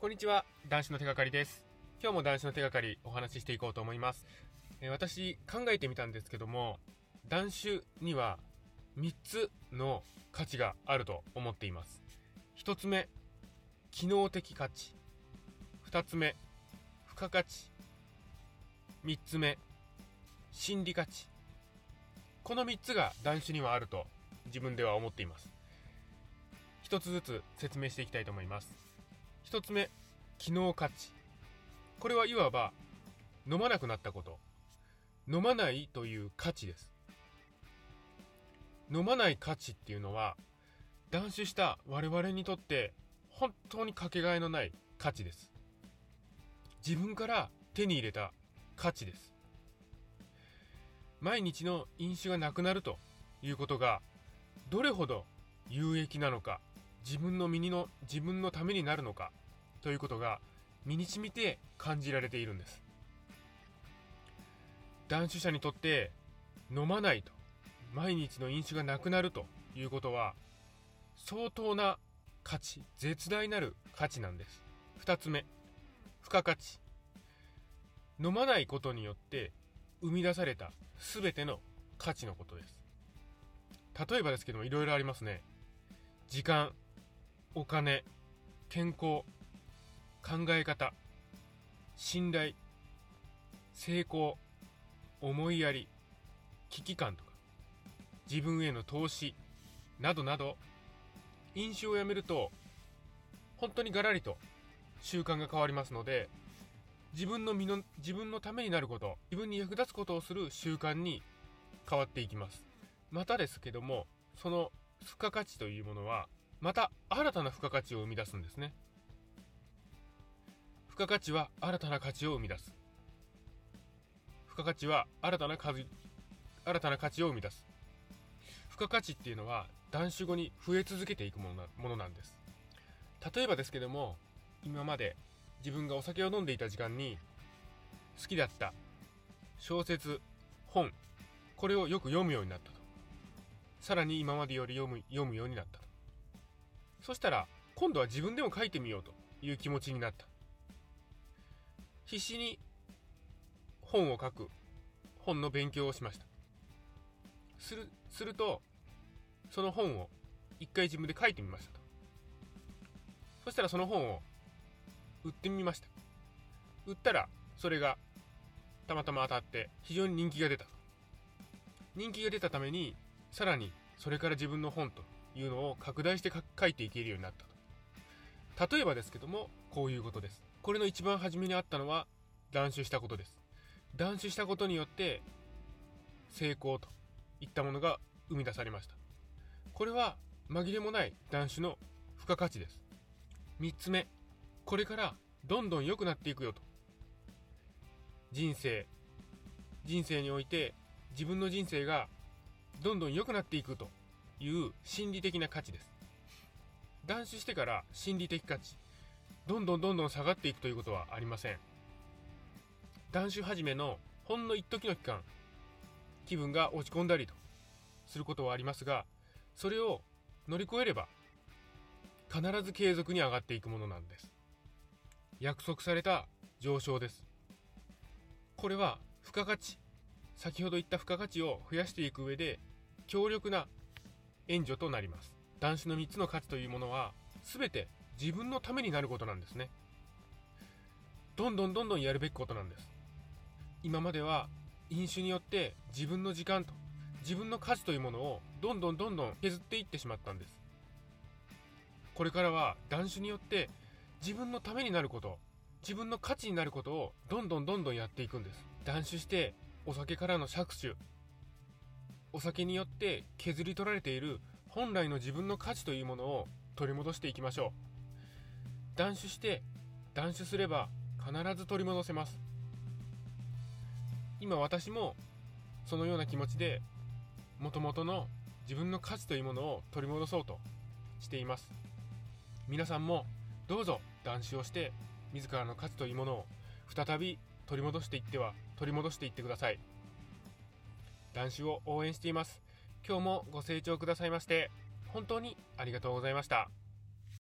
こんにちは男子の手がかりです。今日も男子の手がかりお話ししていこうと思います、えー私考えてみたんですけども男子には3つの価値があると思っています。1つ目機能的価値。2つ目付加価値。3つ目心理価値。この3つが男子にはあると自分では思っています。一つずつ説明していきたいと思います。一つ目機能価値。これはいわば飲まなくなったこと。飲まないという価値です。飲まない価値っていうのは断酒した我々にとって本当にかけがえのない価値です。自分から手に入れた価値です。毎日の飲酒がなくなるということがどれほど有益なのか自分の身にの自分のためになるのかということが身に染みて感じられているんです。断酒者にとって飲まないと毎日の飲酒がなくなるということは相当な価値絶大なる価値なんです。2つ目付加価値。飲まないことによって生み出された全ての価値のことです。例えばですけどもいろいろありますね。時間お金健康考え方信頼成功思いやり危機感とか自分への投資などなど飲酒をやめると本当にガラリと習慣が変わりますので自分の身の自分のためになること自分に役立つことをする習慣に変わっていきます。またですけどもその付加価値というものはまた新たな付加価値を生み出すんですね。付加価値は新たな価値を生み出す。付加価値は新たな数新たな価値を生み出す。付加価値っていうのは断酒後に増え続けていくものなものなんです。例えばですけども今まで自分がお酒を飲んでいた時間に好きだった小説本これをよく読むようになったと。さらに今までより読む読むようになったと。そしたら今度は自分でも書いてみようという気持ちになった。必死に本を書く本の勉強をしました。するするとその本を一回自分で書いてみましたと。そしたらその本を売ってみました。売ったらそれがたまたま当たって非常に人気が出た人気が出たためにさらにそれから自分の本というのを拡大して書いていけるようになったと。例えばですけどもこういうことです。これの一番初めにあったのは断酒したことです。断酒したことによって成功といったものが生み出されました。これは紛れもない断酒の付加価値です。3つ目これからどんどん良くなっていくよと。人生人生において自分の人生がどんどん良くなっていくという心理的な価値です。断酒してから心理的価値。どんどんどんどん下がっていくということはありません。断酒始めのほんの一時の期間気分が落ち込んだりとすることはありますがそれを乗り越えれば必ず継続に上がっていくものなんです。約束された上昇です。これは付加価値先ほど言った付加価値を増やしていく上で強力な援助となります。男子の3つの価値というものは全て自分のためになることなんですね。どんどんどんどんやるべきことなんです。今までは飲酒によって自分の時間と自分の価値というものをどんどんどんどん削っていってしまったんです。これからは断酒によって自分のためになること自分の価値になることをどんどんどんどんやっていくんです。断酒してお酒からの搾取お酒によって削り取られている本来の自分の価値というものを取り戻していきましょう。断酒して断酒すれば必ず取り戻せます。今私もそのような気持ちでもともとの自分の価値というものを取り戻そうとしています。皆さんもどうぞ断酒をして自らの価値というものを再び取り戻していっては取り戻していってください。断酒を応援しています。今日もご清聴くださいまして本当にありがとうございました